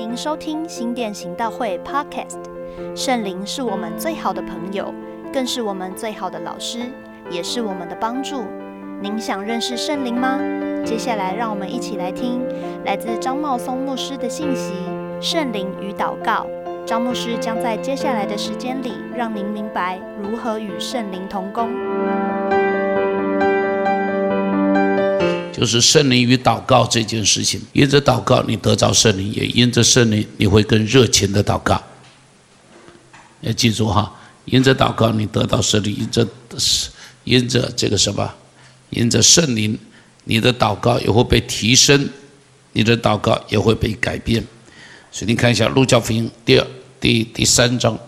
您收听新店行道会 Podcast。圣灵是我们最好的朋友，更是我们最好的老师，也是我们的帮助。您想认识圣灵吗？接下来，让我们一起来听来自张茂松牧师的信息《圣灵与祷告》。张牧师将在接下来的时间里，让您明白如何与圣灵同工。就是圣灵与祷告这件事情，因着祷告你得着圣灵，也因着圣灵你会更热情的祷告。要记住哈，因着祷告你得到圣灵，因着因着这个什么，因着圣灵，你的祷告也会被提升，你的祷告也会被改变。所以你看一下《路加福音》第二第第三章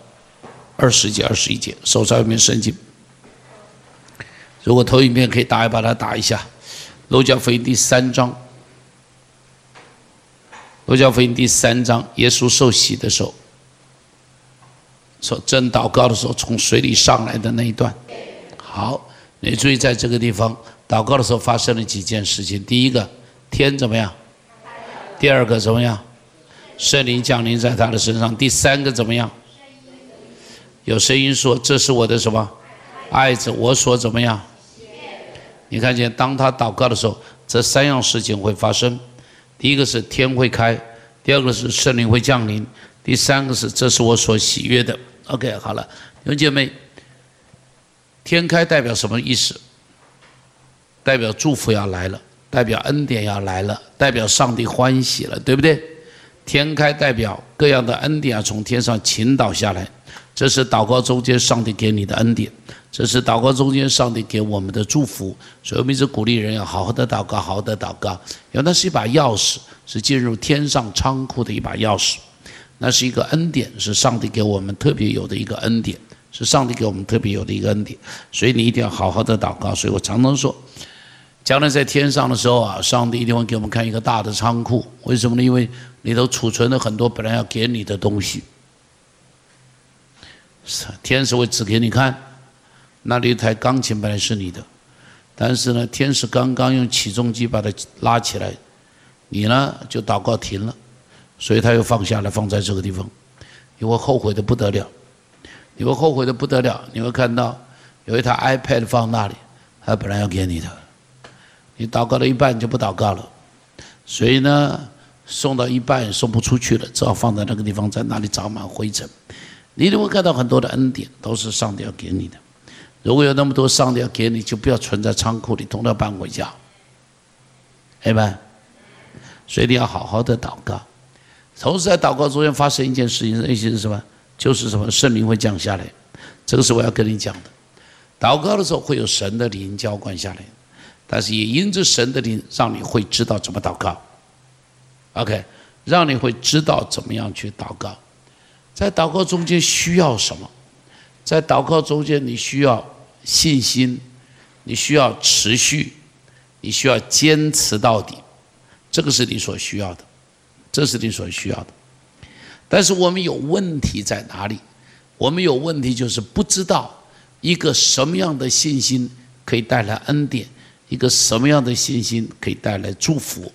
二十节二十一节，手上有没有圣经？如果投影片可以打一把它打一下。路加福音第三章，路加福音第三章，耶稣受洗的时候，说正祷告的时候，从水里上来的那一段。好，你注意在这个地方祷告的时候发生了几件事情。第一个，天怎么样？第二个怎么样？圣灵降临在他的身上。第三个怎么样？有声音说：“这是我的什么爱子？我所怎么样？”你看见，当他祷告的时候，这三样事情会发生：第一个是天会开，第二个是圣灵会降临，第三个是这是我所喜悦的。OK，好了，弟兄姐妹，天开代表什么意思？代表祝福要来了，代表恩典要来了，代表上帝欢喜了，对不对？天开代表各样的恩典要从天上倾倒下来，这是祷告中间上帝给你的恩典。这是祷告中间上帝给我们的祝福，所以我们一直鼓励人要好好的祷告，好好的祷告，因为那是一把钥匙，是进入天上仓库的一把钥匙，那是一个恩典，是上帝给我们特别有的一个恩典，是上帝给我们特别有的一个恩典，所以你一定要好好的祷告。所以我常常说，将来在天上的时候啊，上帝一定会给我们看一个大的仓库，为什么呢？因为里头储存了很多本来要给你的东西，天使会指给你看。那里一台钢琴本来是你的，但是呢，天使刚刚用起重机把它拉起来，你呢就祷告停了，所以他又放下来放在这个地方，你会后悔的不得了，你会后悔的不得了，你会看到有一台 iPad 放那里，他本来要给你的，你祷告了一半就不祷告了，所以呢，送到一半送不出去了，只好放在那个地方，在那里长满灰尘，你都会看到很多的恩典都是上帝要给你的。如果有那么多上帝要给你，就不要存在仓库里，统统搬回家，明白？所以你要好好的祷告。同时在祷告中间发生一件事情，那些是什么？就是什么？圣灵会降下来。这个是我要跟你讲的。祷告的时候会有神的灵浇灌下来，但是也因着神的灵，让你会知道怎么祷告。OK，让你会知道怎么样去祷告。在祷告中间需要什么？在祷告中间，你需要信心，你需要持续，你需要坚持到底，这个是你所需要的，这是你所需要的。但是我们有问题在哪里？我们有问题就是不知道一个什么样的信心可以带来恩典，一个什么样的信心可以带来祝福。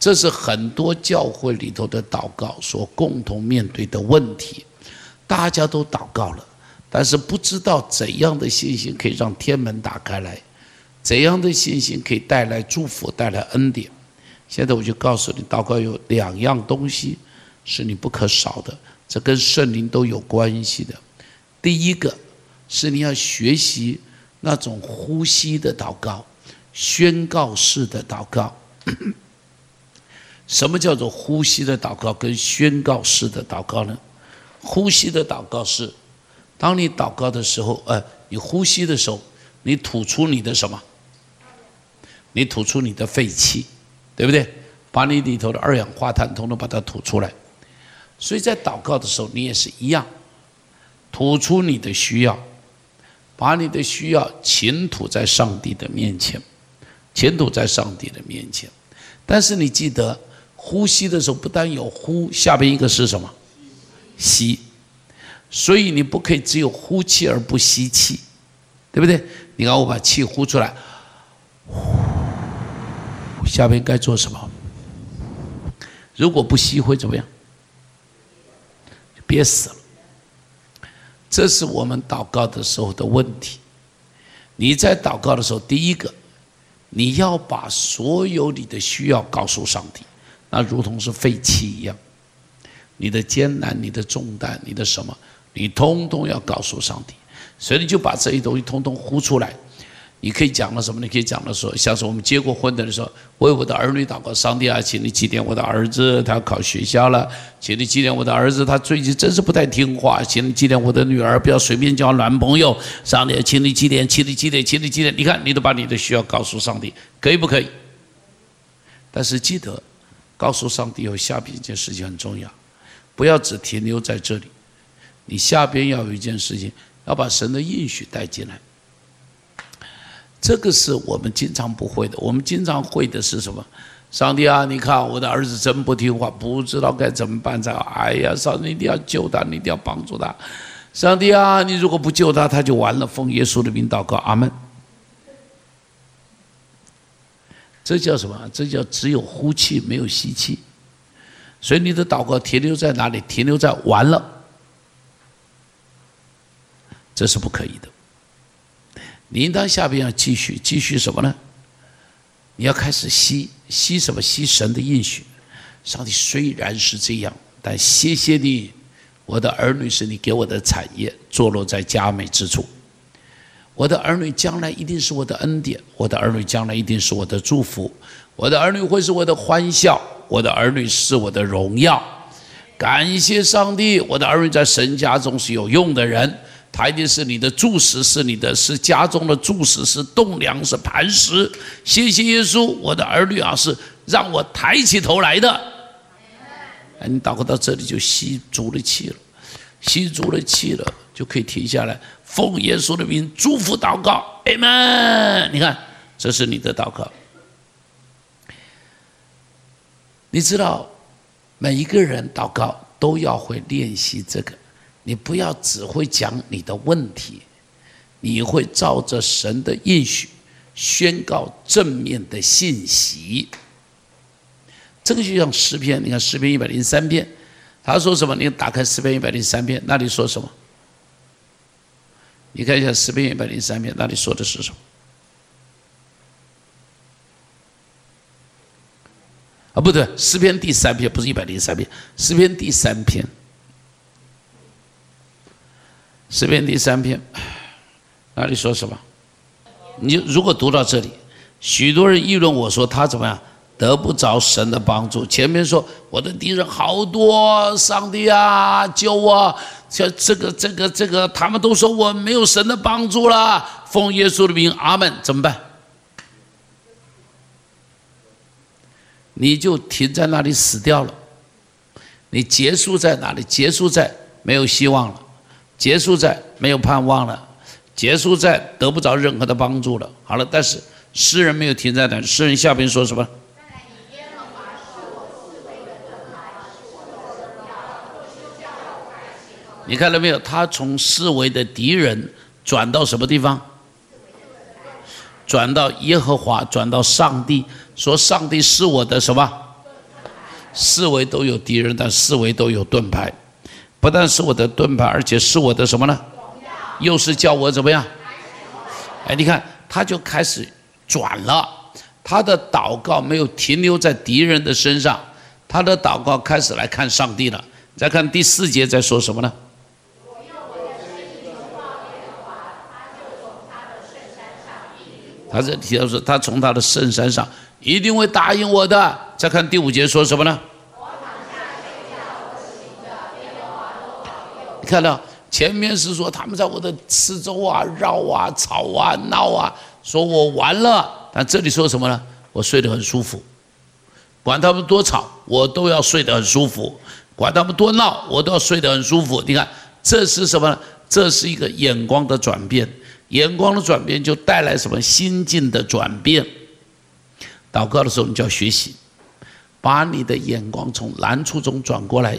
这是很多教会里头的祷告所共同面对的问题。大家都祷告了。但是不知道怎样的信心可以让天门打开来，怎样的信心可以带来祝福、带来恩典。现在我就告诉你，祷告有两样东西是你不可少的，这跟圣灵都有关系的。第一个是你要学习那种呼吸的祷告、宣告式的祷告。什么叫做呼吸的祷告跟宣告式的祷告呢？呼吸的祷告是。当你祷告的时候，呃，你呼吸的时候，你吐出你的什么？你吐出你的废气，对不对？把你里头的二氧化碳统统把它吐出来。所以在祷告的时候，你也是一样，吐出你的需要，把你的需要倾吐在上帝的面前，倾吐在上帝的面前。但是你记得，呼吸的时候不但有呼，下边一个是什么？吸。所以你不可以只有呼气而不吸气，对不对？你看我把气呼出来，呼，下边该做什么？如果不吸会怎么样？憋死了。这是我们祷告的时候的问题。你在祷告的时候，第一个，你要把所有你的需要告诉上帝，那如同是废气一样。你的艰难、你的重担、你的什么，你通通要告诉上帝。所以你就把这些东西通通呼出来。你可以讲了什么？你可以讲了说，像是我们结过婚的时候，为我的儿女祷告，上帝啊，请你纪念我的儿子，他要考学校了，请你纪念我的儿子，他最近真是不太听话，请你纪念我的女儿，不要随便交男朋友，上帝，请你纪念，请你纪念，请你纪念。你看，你都把你的需要告诉上帝，可以不可以？但是记得，告诉上帝有下边一件事情很重要，不要只停留在这里，你下边要有一件事情，要把神的应许带进来。这个是我们经常不会的，我们经常会的是什么？上帝啊，你看我的儿子真不听话，不知道该怎么办才好。哎呀，上帝一定要救他，你一定要帮助他。上帝啊，你如果不救他，他就完了。奉耶稣的名祷告，阿门。这叫什么？这叫只有呼气没有吸气。所以你的祷告停留在哪里？停留在完了，这是不可以的。你应当下边要继续，继续什么呢？你要开始吸吸什么？吸神的应许。上帝虽然是这样，但谢谢你，我的儿女是你给我的产业，坐落在佳美之处。我的儿女将来一定是我的恩典，我的儿女将来一定是我的祝福，我的儿女会是我的欢笑，我的儿女是我的荣耀。感谢上帝，我的儿女在神家中是有用的人。他一定是你的柱石，是你的，是家中的柱石，是栋梁，是磐石。谢谢耶稣，我的儿女啊，是让我抬起头来的。哎，你祷告到这里就吸足了气了，吸足了气了，就可以停下来，奉耶稣的名祝福祷告。阿门。你看，这是你的祷告。你知道，每一个人祷告都要会练习这个。你不要只会讲你的问题，你会照着神的应许宣告正面的信息。这个就像诗篇，你看诗篇一百零三篇，他说什么？你打开诗篇一百零三篇，那里说什么？你看一下诗篇一百零三篇，那里说的是什么？啊，不对，诗篇第三篇不是一百零三篇，诗篇第三篇。诗篇第三篇，那里说什么？你如果读到这里，许多人议论我说他怎么样得不着神的帮助。前面说我的敌人好多，上帝啊救我！像这个这个这个，他们都说我没有神的帮助了。奉耶稣的名，阿门。怎么办？你就停在那里死掉了。你结束在哪里？结束在没有希望了。结束在没有盼望了，结束在得不着任何的帮助了。好了，但是诗人没有停在那，诗人下边说什么？你看到没有？他从四维的敌人转到什么地方？转到耶和华，转到上帝，说上帝是我的什么？四维都有敌人，但四维都有盾牌。不但是我的盾牌，而且是我的什么呢？又是叫我怎么样？哎，你看，他就开始转了。他的祷告没有停留在敌人的身上，他的祷告开始来看上帝了。再看第四节，在说什么呢？他这提到说，他从他的圣山上一定会答应我的。再看第五节说什么呢？看到前面是说他们在我的四周啊绕啊吵啊闹啊，说我完了。但这里说什么呢？我睡得很舒服，管他们多吵，我都要睡得很舒服；管他们多闹，我都要睡得很舒服。你看，这是什么？这是一个眼光的转变，眼光的转变就带来什么心境的转变。祷告的时候，你就要学习，把你的眼光从难处中转过来，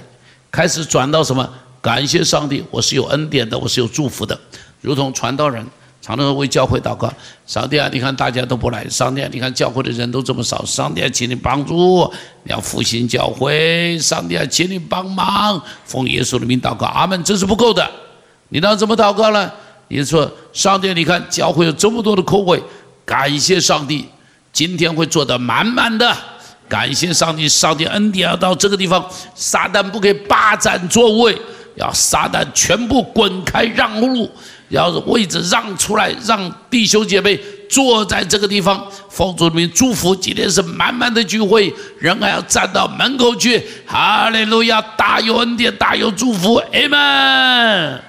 开始转到什么？感谢上帝，我是有恩典的，我是有祝福的。如同传道人常常为教会祷告。上帝啊，你看大家都不来，上帝啊，你看教会的人都这么少，上帝啊，请你帮助，你要复兴教会。上帝啊，请你帮忙，奉耶稣的名祷告，阿门。这是不够的，你要怎么祷告呢？你说，上帝，你看教会有这么多的空位，感谢上帝，今天会做得满满的。感谢上帝，上帝恩典要到这个地方，撒旦不可以霸占座位，要撒旦全部滚开让路，要位置让出来，让弟兄姐妹坐在这个地方。奉主名祝福，今天是满满的聚会，人还要站到门口去。哈利路亚，大有恩典，大有祝福，amen。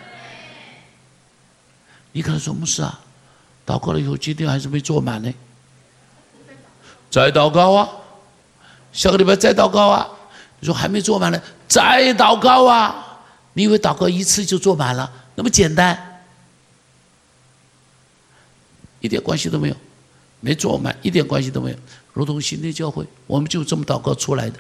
你看什么事啊？祷告了以后，今天还是没坐满呢。再祷告啊！下个礼拜再祷告啊！你说还没做满呢，再祷告啊！你以为祷告一次就做满了？那么简单，一点关系都没有，没做满一点关系都没有。如同新的教会，我们就这么祷告出来的。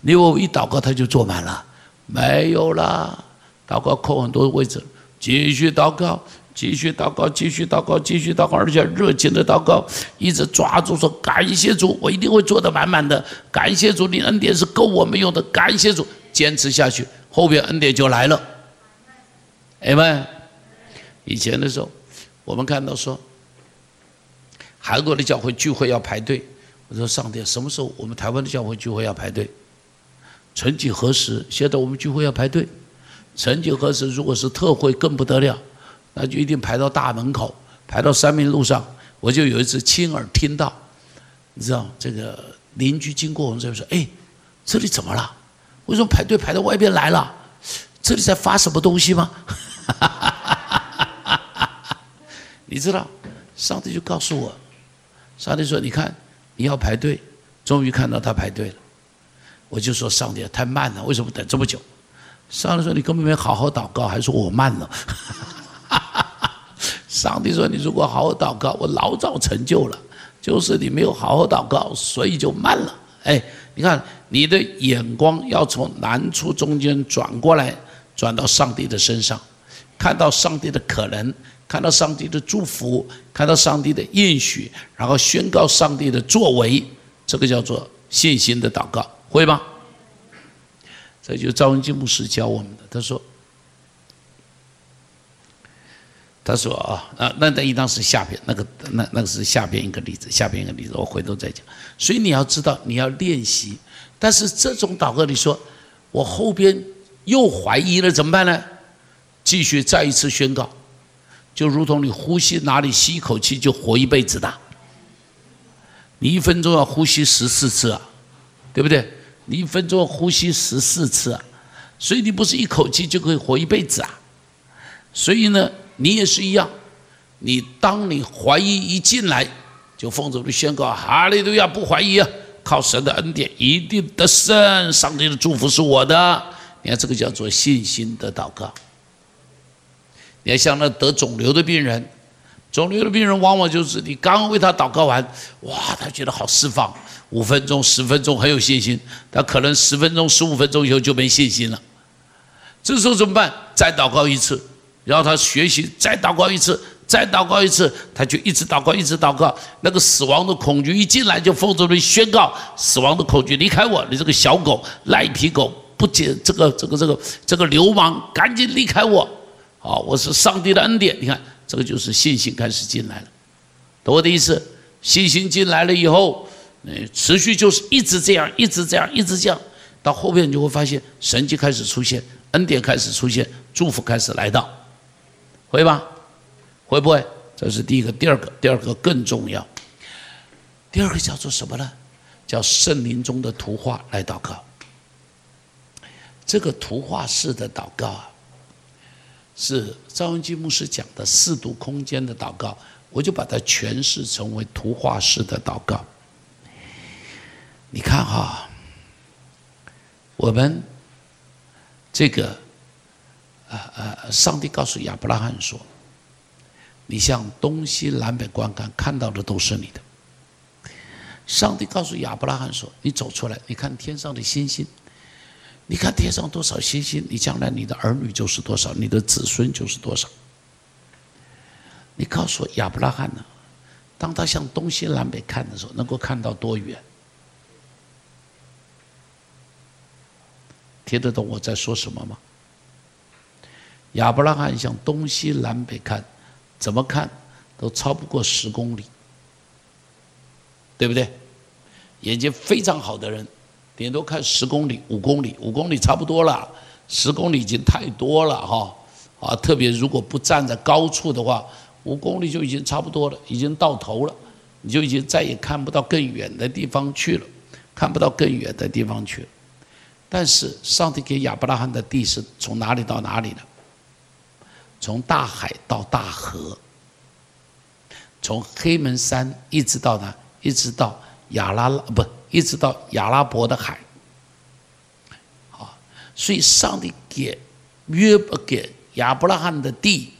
你以为我一祷告他就做满了？没有啦，祷告空很多位置，继续祷告。继续祷告，继续祷告，继续祷告，而且热情的祷告，一直抓住说：“感谢主，我一定会做得满满的。感谢主，你恩典是够我们用的。感谢主，坚持下去，后边恩典就来了。”哎们，以前的时候，我们看到说，韩国的教会聚会要排队。我说：“上帝，什么时候我们台湾的教会聚会要排队？曾几何时，现在我们聚会要排队。曾几何时，如果是特会，更不得了。”那就一定排到大门口，排到三明路上。我就有一次亲耳听到，你知道这个邻居经过我们这边说：“哎，这里怎么了？为什么排队排到外边来了？这里在发什么东西吗？” 你知道，上帝就告诉我，上帝说：“你看，你要排队，终于看到他排队了。”我就说：“上帝太慢了，为什么等这么久？”上帝说：“你根本没好好祷告，还说我慢了。”上帝说：“你如果好好祷告，我老早成就了。就是你没有好好祷告，所以就慢了。哎，你看你的眼光要从难处中间转过来，转到上帝的身上，看到上帝的可能，看到上帝的祝福，看到上帝的应许，然后宣告上帝的作为。这个叫做信心的祷告，会吗？这就赵文金牧师教我们的。他说。”他说啊，啊，那那应当是下边那个，那那个是下边一个例子，下边一个例子，我回头再讲。所以你要知道，你要练习。但是这种祷告，你说我后边又怀疑了，怎么办呢？继续再一次宣告，就如同你呼吸哪里吸一口气就活一辈子的。你一分钟要呼吸十四次啊，对不对？你一分钟要呼吸十四次啊，所以你不是一口气就可以活一辈子啊。所以呢。你也是一样，你当你怀疑一进来，就奉主的宣告，哈利路亚，不怀疑啊，靠神的恩典一定得胜，上帝的祝福是我的。你看这个叫做信心的祷告。你看像那得肿瘤的病人，肿瘤的病人往往就是你刚为他祷告完，哇，他觉得好释放，五分钟、十分钟很有信心，他可能十分钟、十五分钟以后就没信心了。这时候怎么办？再祷告一次。然后他学习，再祷告一次，再祷告一次，他就一直祷告，一直祷告。那个死亡的恐惧一进来，就奉主的宣告：死亡的恐惧离开我！你这个小狗、赖皮狗，不解这个、这个、这个、这个流氓，赶紧离开我！啊，我是上帝的恩典。你看，这个就是信心开始进来了，懂我的意思？信心进来了以后，嗯，持续就是一直这样，一直这样，一直这样，到后面你就会发现神迹开始出现，恩典开始出现，祝福开始来到。会吧？会不会？这是第一个，第二个，第二个更重要。第二个叫做什么呢？叫圣灵中的图画来祷告。这个图画式的祷告啊，是赵文基牧师讲的四度空间的祷告，我就把它诠释成为图画式的祷告。你看哈，我们这个。啊啊！上帝告诉亚伯拉罕说：“你向东西南北观看，看到的都是你的。”上帝告诉亚伯拉罕说：“你走出来，你看天上的星星，你看天上多少星星，你将来你的儿女就是多少，你的子孙就是多少。”你告诉我亚伯拉罕呢？当他向东西南北看的时候，能够看到多远？听得懂我在说什么吗？亚伯拉罕向东西南北看，怎么看都超不过十公里，对不对？眼睛非常好的人，顶多看十公里、五公里，五公里差不多了，十公里已经太多了哈！啊，特别如果不站在高处的话。五公里就已经差不多了，已经到头了，你就已经再也看不到更远的地方去了，看不到更远的地方去了。但是上帝给亚伯拉罕的地是从哪里到哪里呢？从大海到大河，从黑门山一直到哪？一直到亚拉拉不，一直到亚拉伯的海。好，所以上帝给约伯给亚伯拉罕的地。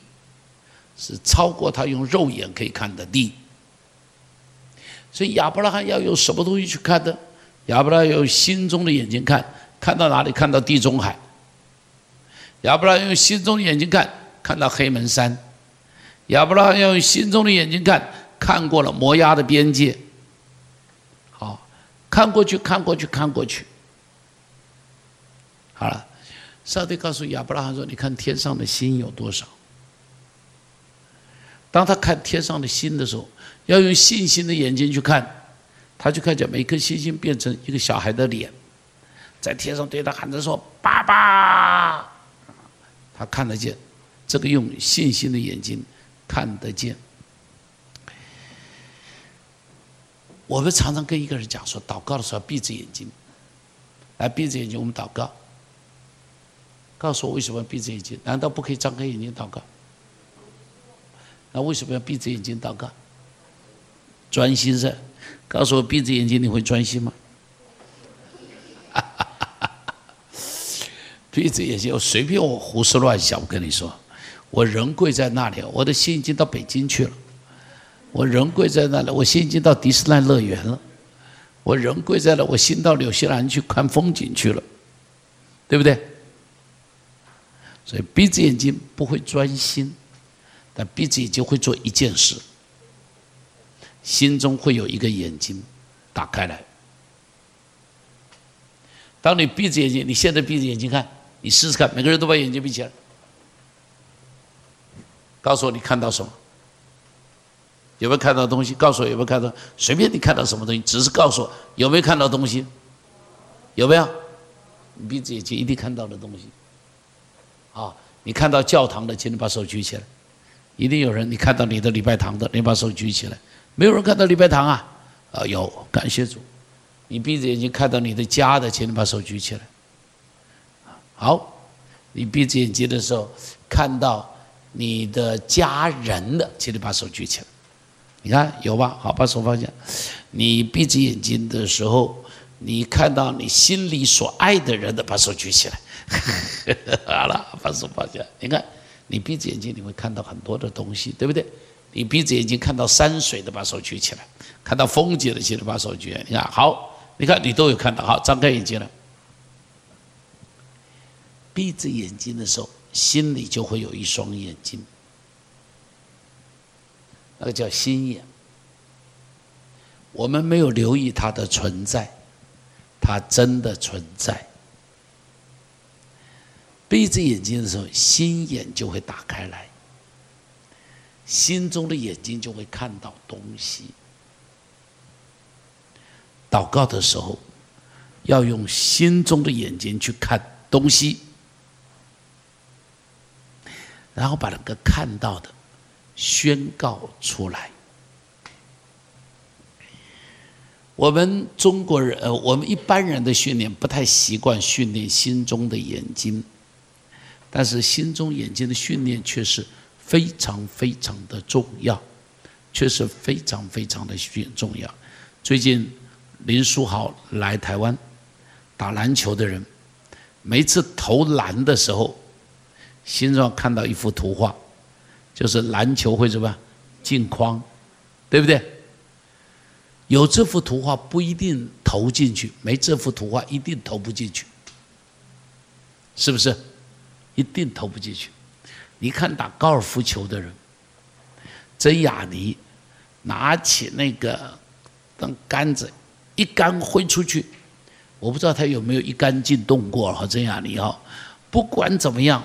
是超过他用肉眼可以看的地，所以亚伯拉罕要用什么东西去看的？亚伯拉罕用心中的眼睛看，看到哪里？看到地中海。亚伯拉罕用心中的眼睛看，看到黑门山。亚伯拉罕要用心中的眼睛看，看过了摩押的边界。好，看过去，看过去，看过去。好了，上帝告诉亚伯拉罕说：“你看天上的星有多少？”当他看天上的星的时候，要用信心的眼睛去看，他就看见每颗星星变成一个小孩的脸，在天上对他喊着说：“爸爸！”他看得见，这个用信心的眼睛看得见。我们常常跟一个人讲说，祷告的时候闭着眼睛，来闭着眼睛，我们祷告。告诉我为什么闭着眼睛？难道不可以张开眼睛祷告？那为什么要闭着眼睛祷告？专心噻！告诉我，闭着眼睛你会专心吗？闭着眼睛，我随便我胡思乱想。我跟你说，我人跪在那里，我的心已经到北京去了。我人跪在那里，我心已经到迪士尼乐园了。我人跪在那，我心到纽西兰去看风景去了，对不对？所以闭着眼睛不会专心。但闭着眼睛会做一件事，心中会有一个眼睛打开来。当你闭着眼睛，你现在闭着眼睛看，你试试看，每个人都把眼睛闭起来，告诉我你看到什么？有没有看到东西？告诉我有没有看到？随便你看到什么东西，只是告诉我有没有看到东西？有没有？你闭着眼睛一定看到的东西。好，你看到教堂的，请你把手举起来。一定有人，你看到你的礼拜堂的，你把手举起来。没有人看到礼拜堂啊？啊，有，感谢主。你闭着眼睛看到你的家的，请你把手举起来。好，你闭着眼睛的时候看到你的家人的，请你把手举起来。你看有吧？好，把手放下。你闭着眼睛的时候，你看到你心里所爱的人的，把手举起来。好了，把手放下。你看。你闭着眼睛，你会看到很多的东西，对不对？你闭着眼睛看到山水的，把手举起来；看到风景的，请你把手举起来。你看，好，你看你都有看到。好，张开眼睛了。闭着眼睛的时候，心里就会有一双眼睛，那个叫心眼。我们没有留意它的存在，它真的存在。闭着眼睛的时候，心眼就会打开来，心中的眼睛就会看到东西。祷告的时候，要用心中的眼睛去看东西，然后把那个看到的宣告出来。我们中国人，呃，我们一般人的训练不太习惯训练心中的眼睛。但是心中眼睛的训练却是非常非常的重要，确实非常非常的训重要。最近林书豪来台湾打篮球的人，每次投篮的时候，心中看到一幅图画，就是篮球会什么样进框，对不对？有这幅图画不一定投进去，没这幅图画一定投不进去，是不是？一定投不进去。你看打高尔夫球的人，真雅尼拿起那个当杆子，一杆挥出去，我不知道他有没有一杆进洞过哈，真雅尼哈，不管怎么样，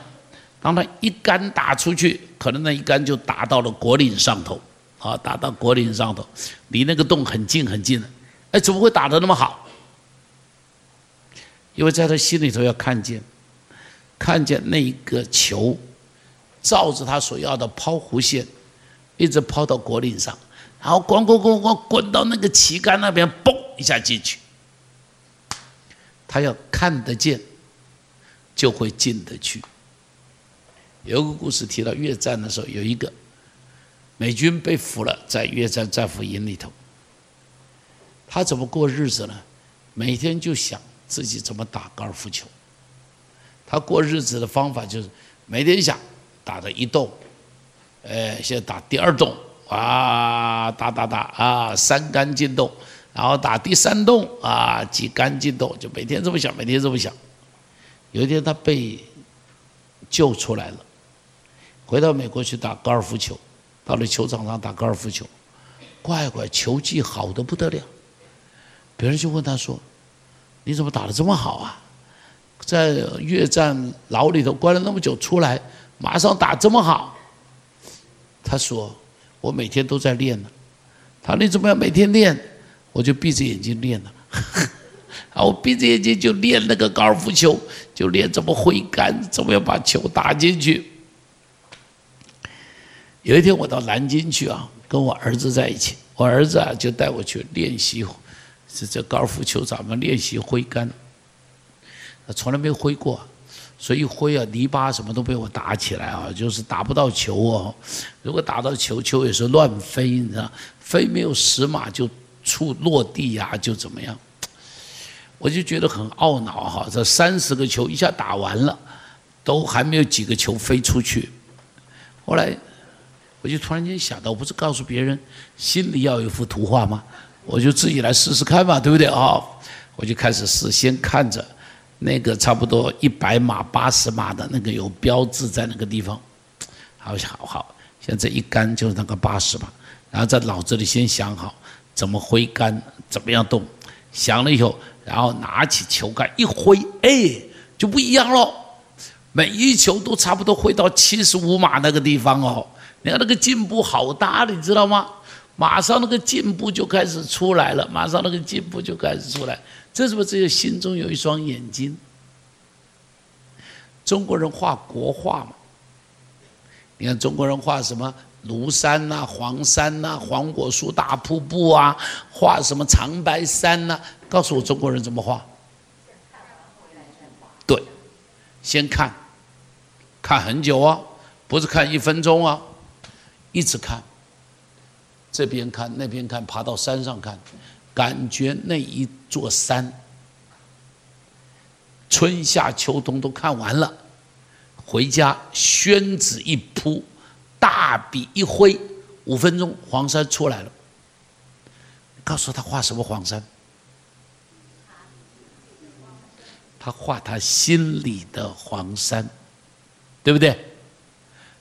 当他一杆打出去，可能那一杆就打到了果岭上头，啊，打到果岭上头，离那个洞很近很近了，哎，怎么会打得那么好？因为在他心里头要看见，看见那一个球，照着他所要的抛弧线，一直抛到果岭上，然后滚滚滚滚滚到那个旗杆那边，嘣一下进去。他要看得见，就会进得去。有个故事提到越战的时候，有一个美军被俘了，在越战战俘营里头，他怎么过日子呢？每天就想。自己怎么打高尔夫球？他过日子的方法就是每天想打的一洞，哎，先打第二洞啊，打打打啊，三杆进洞，然后打第三洞啊，几杆进洞，就每天这么想，每天这么想。有一天他被救出来了，回到美国去打高尔夫球，到了球场上打高尔夫球，乖乖球技好的不得了，别人就问他说。你怎么打得这么好啊？在越战牢里头关了那么久，出来马上打这么好。他说：“我每天都在练呢。”他说：“你怎么样每天练？”我就闭着眼睛练呢。啊，我闭着眼睛就练那个高尔夫球，就练怎么挥杆，怎么样把球打进去。有一天我到南京去啊，跟我儿子在一起，我儿子啊就带我去练习。这这高尔夫球场嘛练习挥杆，他从来没挥过，所以挥啊泥巴什么都被我打起来啊，就是打不到球哦。如果打到球，球也是乱飞，你知道，飞没有十码就触落地呀，就怎么样？我就觉得很懊恼哈，这三十个球一下打完了，都还没有几个球飞出去。后来我就突然间想到，我不是告诉别人心里要有一幅图画吗？我就自己来试试看嘛，对不对？啊？我就开始试，先看着那个差不多一百码、八十码的那个有标志在那个地方，好，好，好，现在一杆就是那个八十码，然后在脑子里先想好怎么挥杆，怎么样动，想了以后，然后拿起球杆一挥，哎，就不一样喽，每一球都差不多挥到七十五码那个地方哦，你看那个进步好大，你知道吗？马上那个进步就开始出来了，马上那个进步就开始出来，这是不是只有心中有一双眼睛？中国人画国画嘛，你看中国人画什么庐山呐、黄山呐、黄果树大瀑布啊，画什么长白山呐？告诉我中国人怎么画？对，先看，看很久啊，不是看一分钟啊，一直看。这边看，那边看，爬到山上看，感觉那一座山，春夏秋冬都看完了，回家宣纸一铺，大笔一挥，五分钟黄山出来了。告诉他画什么黄山？他画他心里的黄山，对不对？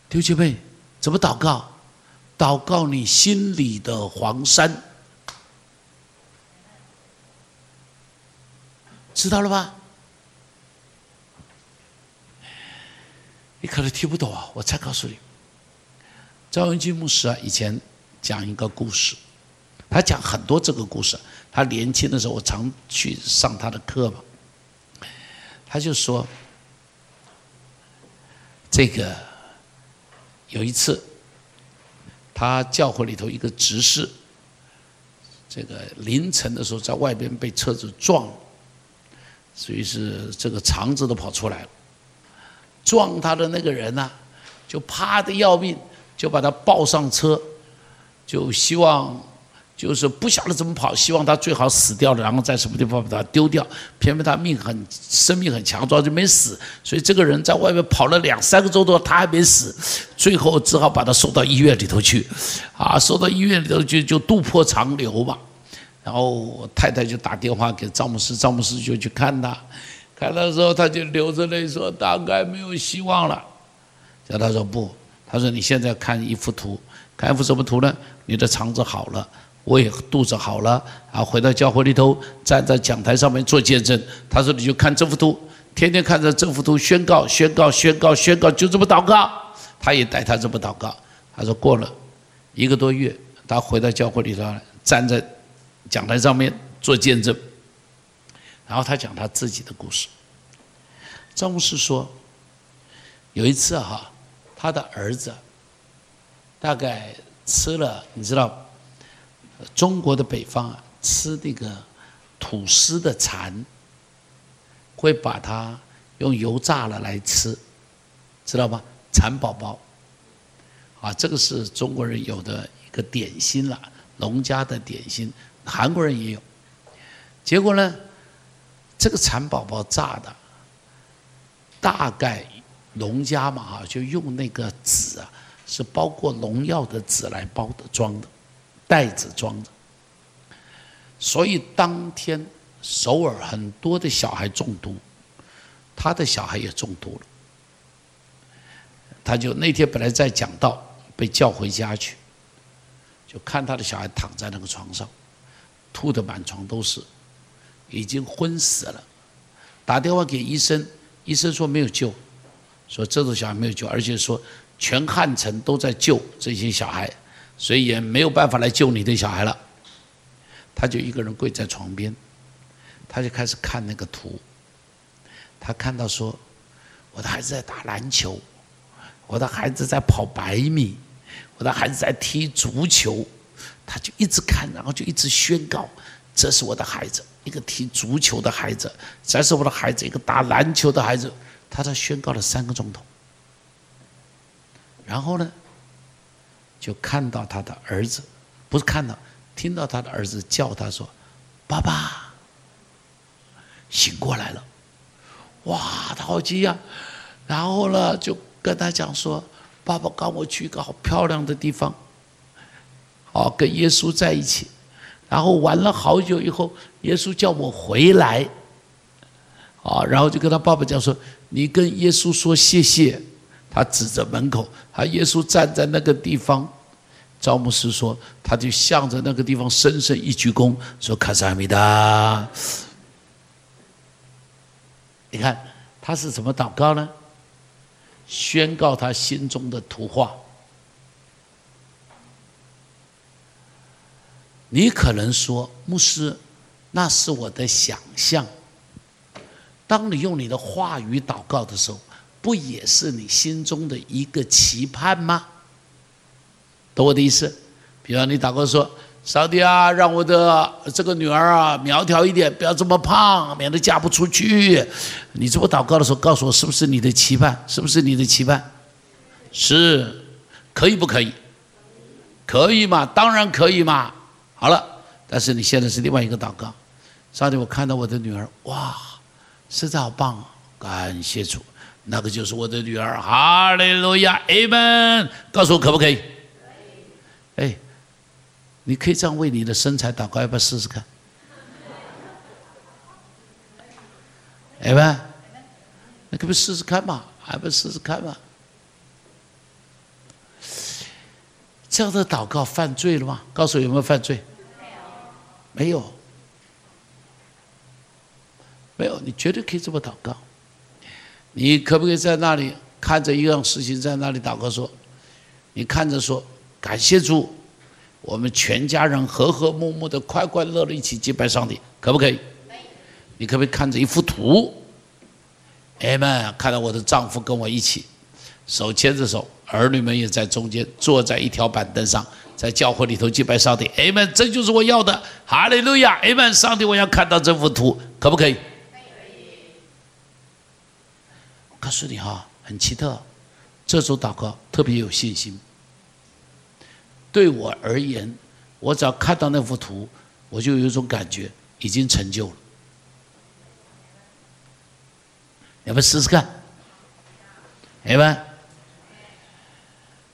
丢姐妹，怎么祷告？祷告你心里的黄山，知道了吧？你可能听不懂啊，我再告诉你。赵文君牧师啊，以前讲一个故事，他讲很多这个故事。他年轻的时候，我常去上他的课嘛。他就说，这个有一次。他教会里头一个执事，这个凌晨的时候在外边被车子撞，所以是这个肠子都跑出来了。撞他的那个人呢，就怕的要命，就把他抱上车，就希望。就是不晓得怎么跑，希望他最好死掉了，然后在什么地方把他丢掉。偏偏他命很，生命很强壮，就没死。所以这个人在外面跑了两三个钟头，他还没死。最后只好把他送到医院里头去，啊，送到医院里头就就渡破长流吧。然后我太太就打电话给赵牧师，赵牧师就去看他。看他的时候他就流着泪说：“大概没有希望了。”叫他说不，他说你现在看一幅图，看一幅什么图呢？你的肠子好了，我也肚子好了，啊，回到教会里头，站在讲台上面做见证。他说你就看这幅图，天天看着这幅图宣告、宣告、宣告、宣告，就这么祷告。他也带他这么祷告。他说过了一个多月，他回到教会里头，站在讲台上面做见证。然后他讲他自己的故事。张牧师说，有一次哈，他的儿子大概吃了，你知道，中国的北方啊，吃那个吐司的蚕，会把它用油炸了来吃，知道吧？蚕宝宝，啊，这个是中国人有的一个点心了，农家的点心，韩国人也有。结果呢，这个蚕宝宝炸的。大概农家嘛哈，就用那个纸啊，是包括农药的纸来包的装的，袋子装着。所以当天首尔很多的小孩中毒，他的小孩也中毒了。他就那天本来在讲道，被叫回家去，就看他的小孩躺在那个床上，吐的满床都是，已经昏死了，打电话给医生。医生说没有救，说这种小孩没有救，而且说全汉城都在救这些小孩，所以也没有办法来救你的小孩了。他就一个人跪在床边，他就开始看那个图。他看到说，我的孩子在打篮球，我的孩子在跑百米，我的孩子在踢足球，他就一直看，然后就一直宣告：这是我的孩子。一个踢足球的孩子，这是我的孩子；一个打篮球的孩子，他在宣告了三个钟头。然后呢，就看到他的儿子，不是看到，听到他的儿子叫他说：“爸爸，醒过来了！”哇，他好惊讶。然后呢，就跟他讲说：“爸爸刚我去一个好漂亮的地方，哦，跟耶稣在一起。”然后玩了好久以后，耶稣叫我回来，啊，然后就跟他爸爸讲说：“你跟耶稣说谢谢。”他指着门口，他耶稣站在那个地方。赵牧师说，他就向着那个地方深深一鞠躬，说：“卡萨米达。”你看他是怎么祷告呢？宣告他心中的图画。你可能说，牧师，那是我的想象。当你用你的话语祷告的时候，不也是你心中的一个期盼吗？懂我的意思？比方你祷告说：“上帝啊，让我的这个女儿啊苗条一点，不要这么胖，免得嫁不出去。”你这么祷告的时候，告诉我是不是你的期盼？是不是你的期盼？是，可以不可以？可以嘛？当然可以嘛。好了，但是你现在是另外一个祷告。上帝，我看到我的女儿，哇，实在好棒啊！感谢主，那个就是我的女儿。哈利路亚，Amen。告诉我可不可以？哎，你可以这样为你的身材祷告，要不要试试看哎吧。那可不试试看嘛？还不试试看嘛？这样的祷告犯罪了吗？告诉我有没有犯罪？没有，没有，你绝对可以这么祷告。你可不可以在那里看着一样事情，在那里祷告说：“你看着说，感谢主，我们全家人和和睦睦的、快快乐乐一起敬拜上帝，可不可以？”你可不可以看着一幅图？哎们，看到我的丈夫跟我一起，手牵着手，儿女们也在中间，坐在一条板凳上。在教会里头祭拜上帝，Amen，这就是我要的，哈利路亚，Amen，上帝，我要看到这幅图，可不可以？可以。我告诉你哈，很奇特，这组祷告特别有信心。对我而言，我只要看到那幅图，我就有一种感觉，已经成就了。要不试试看明白。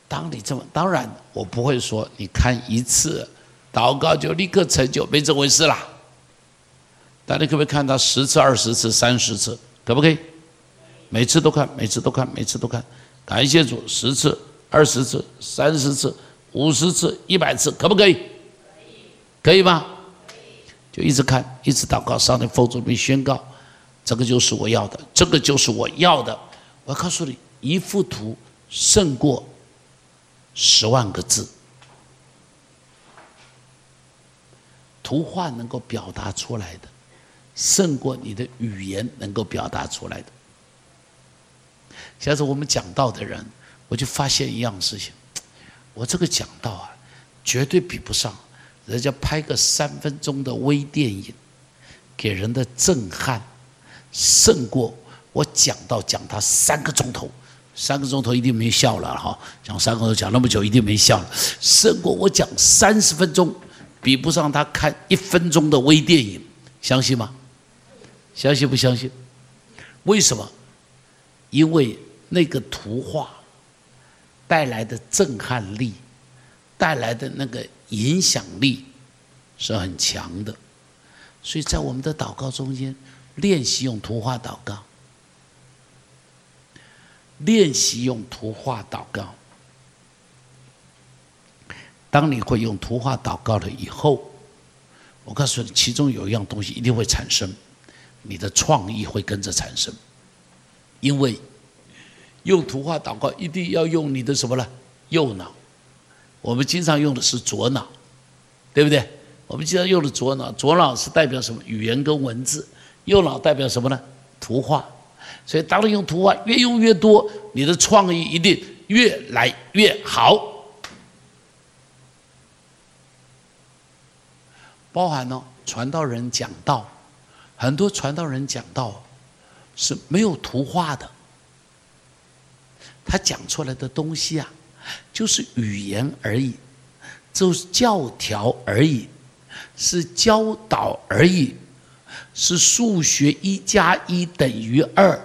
当你这么当然，我不会说你看一次祷告就立刻成就，没这回事啦。但你可不可以看到十次、二十次、三十次？可不可以？每次都看，每次都看，每次都看。感谢主，十次、二十次、三十次，五十次、一百次，可不可以？可以，可以吗？就一直看，一直祷告，上帝佛主名宣告，这个就是我要的，这个就是我要的。我告诉你，一幅图胜过十万个字。图画能够表达出来的，胜过你的语言能够表达出来的。下次我们讲道的人，我就发现一样事情，我这个讲道啊，绝对比不上人家拍个三分钟的微电影，给人的震撼，胜过我讲到讲他三个钟头，三个钟头一定没笑了哈，讲三个钟头讲那么久一定没笑了，胜过我讲三十分钟。比不上他看一分钟的微电影，相信吗？相信不相信？为什么？因为那个图画带来的震撼力，带来的那个影响力是很强的。所以在我们的祷告中间，练习用图画祷告，练习用图画祷告。当你会用图画祷告了以后，我告诉你，其中有一样东西一定会产生，你的创意会跟着产生。因为用图画祷告一定要用你的什么呢？右脑。我们经常用的是左脑，对不对？我们经常用的左脑，左脑是代表什么？语言跟文字。右脑代表什么呢？图画。所以，当你用图画越用越多，你的创意一定越来越好。包含了传道人讲道，很多传道人讲道是没有图画的，他讲出来的东西啊，就是语言而已，就是教条而已，是教导而已，是数学一加一等于二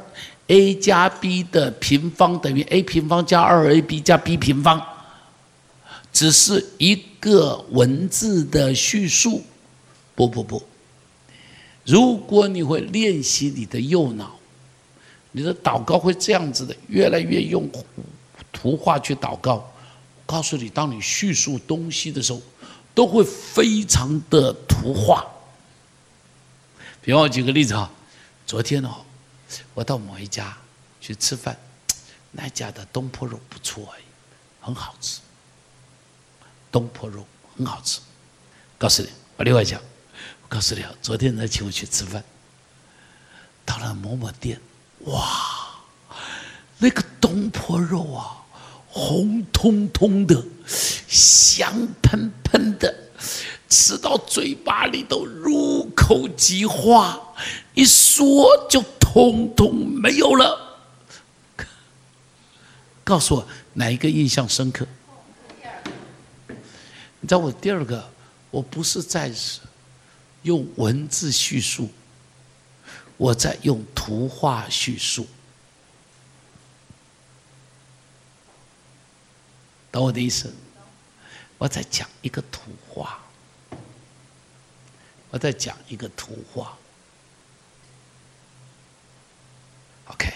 ，a 加 b 的平方等于 a 平方加二 ab 加 b 平方，只是一个文字的叙述。不不不！如果你会练习你的右脑，你的祷告会这样子的，越来越用图画去祷告。告诉你，当你叙述东西的时候，都会非常的图画。比方我举个例子哈，昨天哦，我到某一家去吃饭，那家的东坡肉不错哎，很好吃。东坡肉很好吃，告诉你，我另外讲。我告诉你啊，昨天他请我去吃饭，到了某某店，哇，那个东坡肉啊，红彤彤的，香喷喷的，吃到嘴巴里都入口即化，一说就通通没有了。告诉我哪一个印象深刻？你知道我第二个，我不是在。用文字叙述，我在用图画叙述，懂我的意思？我在讲一个图画，我在讲一个图画。OK，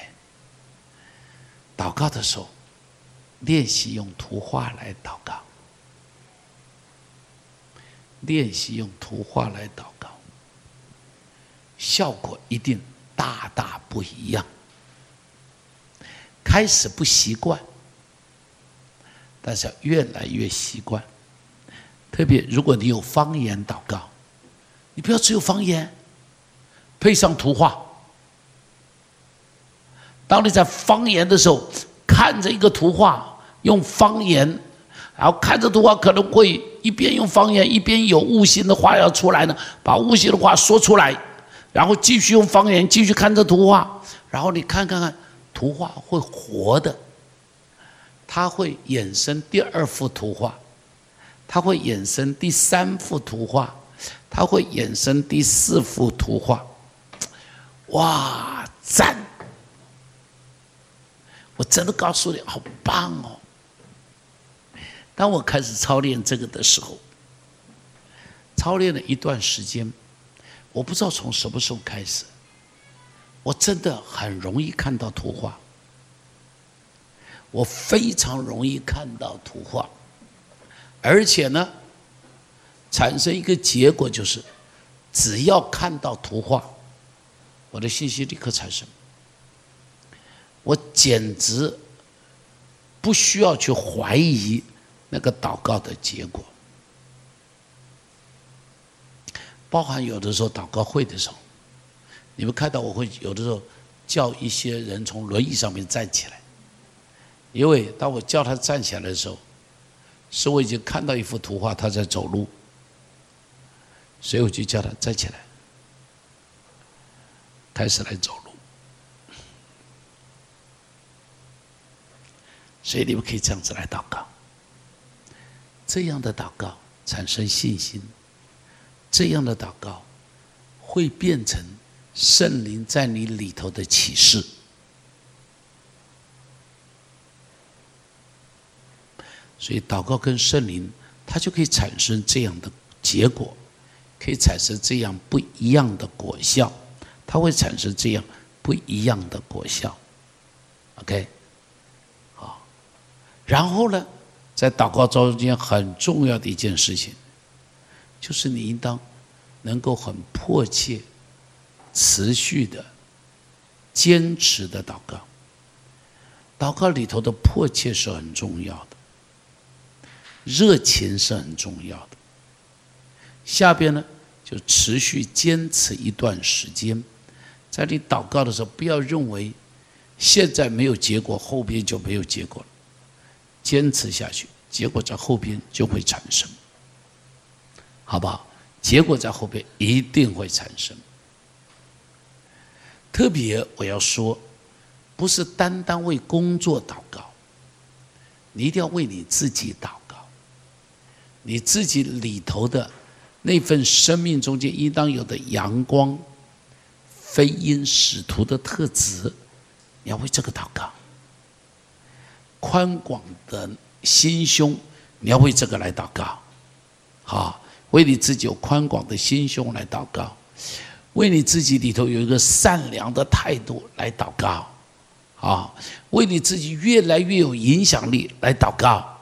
祷告的时候，练习用图画来祷告。练习用图画来祷告，效果一定大大不一样。开始不习惯，但是越来越习惯。特别如果你有方言祷告，你不要只有方言，配上图画。当你在方言的时候，看着一个图画，用方言。然后看着图画，可能会一边用方言，一边有悟性的话要出来呢，把悟性的话说出来，然后继续用方言继续看这图画，然后你看看看，图画会活的，它会衍生第二幅图画，它会衍生第三幅图画，它会衍生第四幅图画，哇，赞！我真的告诉你，好棒哦！当我开始操练这个的时候，操练了一段时间，我不知道从什么时候开始，我真的很容易看到图画，我非常容易看到图画，而且呢，产生一个结果就是，只要看到图画，我的信息立刻产生。我简直不需要去怀疑那个祷告的结果，包含有的时候祷告会的时候，你们看到我会有的时候叫一些人从轮椅上面站起来，因为当我叫他站起来的时候，是我已经看到一幅图画他在走路，所以我就叫他站起来，开始来走路。所以你们可以这样子来祷告，这样的祷告产生信心，这样的祷告会变成圣灵在你里头的启示。所以祷告跟圣灵，它就可以产生这样的结果，可以产生这样不一样的果效，它会产生这样不一样的果效。OK 好。然后呢，在祷告中间很重要的一件事情，就是你应当能够很迫切、持续的、坚持的祷告。祷告里头的迫切是很重要的，热情是很重要的。下边呢，就持续坚持一段时间，在你祷告的时候，不要认为现在没有结果，后边就没有结果了。坚持下去，结果在后边就会产生，好不好？结果在后边一定会产生。特别我要说，不是单单为工作祷告，你一定要为你自己祷告。你自己里头的那份生命中间应当有的阳光、飞鹰使徒的特质，你要为这个祷告。宽广的心胸，你要为这个来祷告，好，为你自己有宽广的心胸来祷告，为你自己里头有一个善良的态度来祷告，啊，为你自己越来越有影响力来祷告，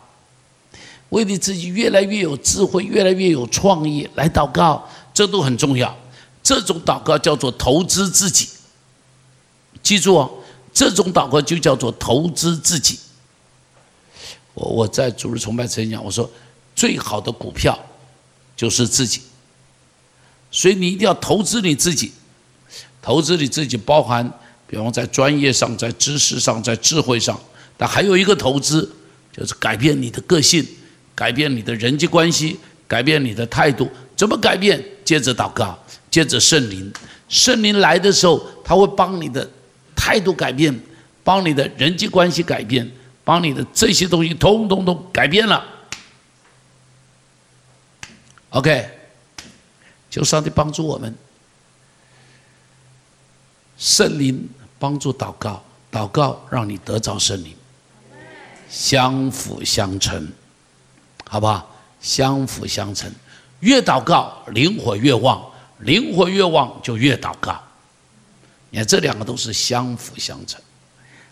为你自己越来越有智慧、越来越有创意来祷告，这都很重要。这种祷告叫做投资自己，记住哦，这种祷告就叫做投资自己。我我在主日崇拜曾讲，我说最好的股票就是自己，所以你一定要投资你自己，投资你自己包含，比方在专业上、在知识上、在智慧上，但还有一个投资就是改变你的个性，改变你的人际关系，改变你的态度。怎么改变？接着祷告，接着圣灵，圣灵来的时候，他会帮你的态度改变，帮你的人际关系改变。帮你的这些东西通通都改变了，OK，求上帝帮助我们，圣灵帮助祷告，祷告让你得着圣灵，相辅相成，好不好？相辅相成，越祷告灵火越旺，灵火越旺就越祷告，你看这两个都是相辅相成。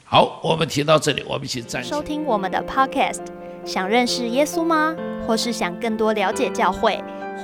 好，我们提到这里，我们一起站。收听我们的 Podcast，想认识耶稣吗？或是想更多了解教会？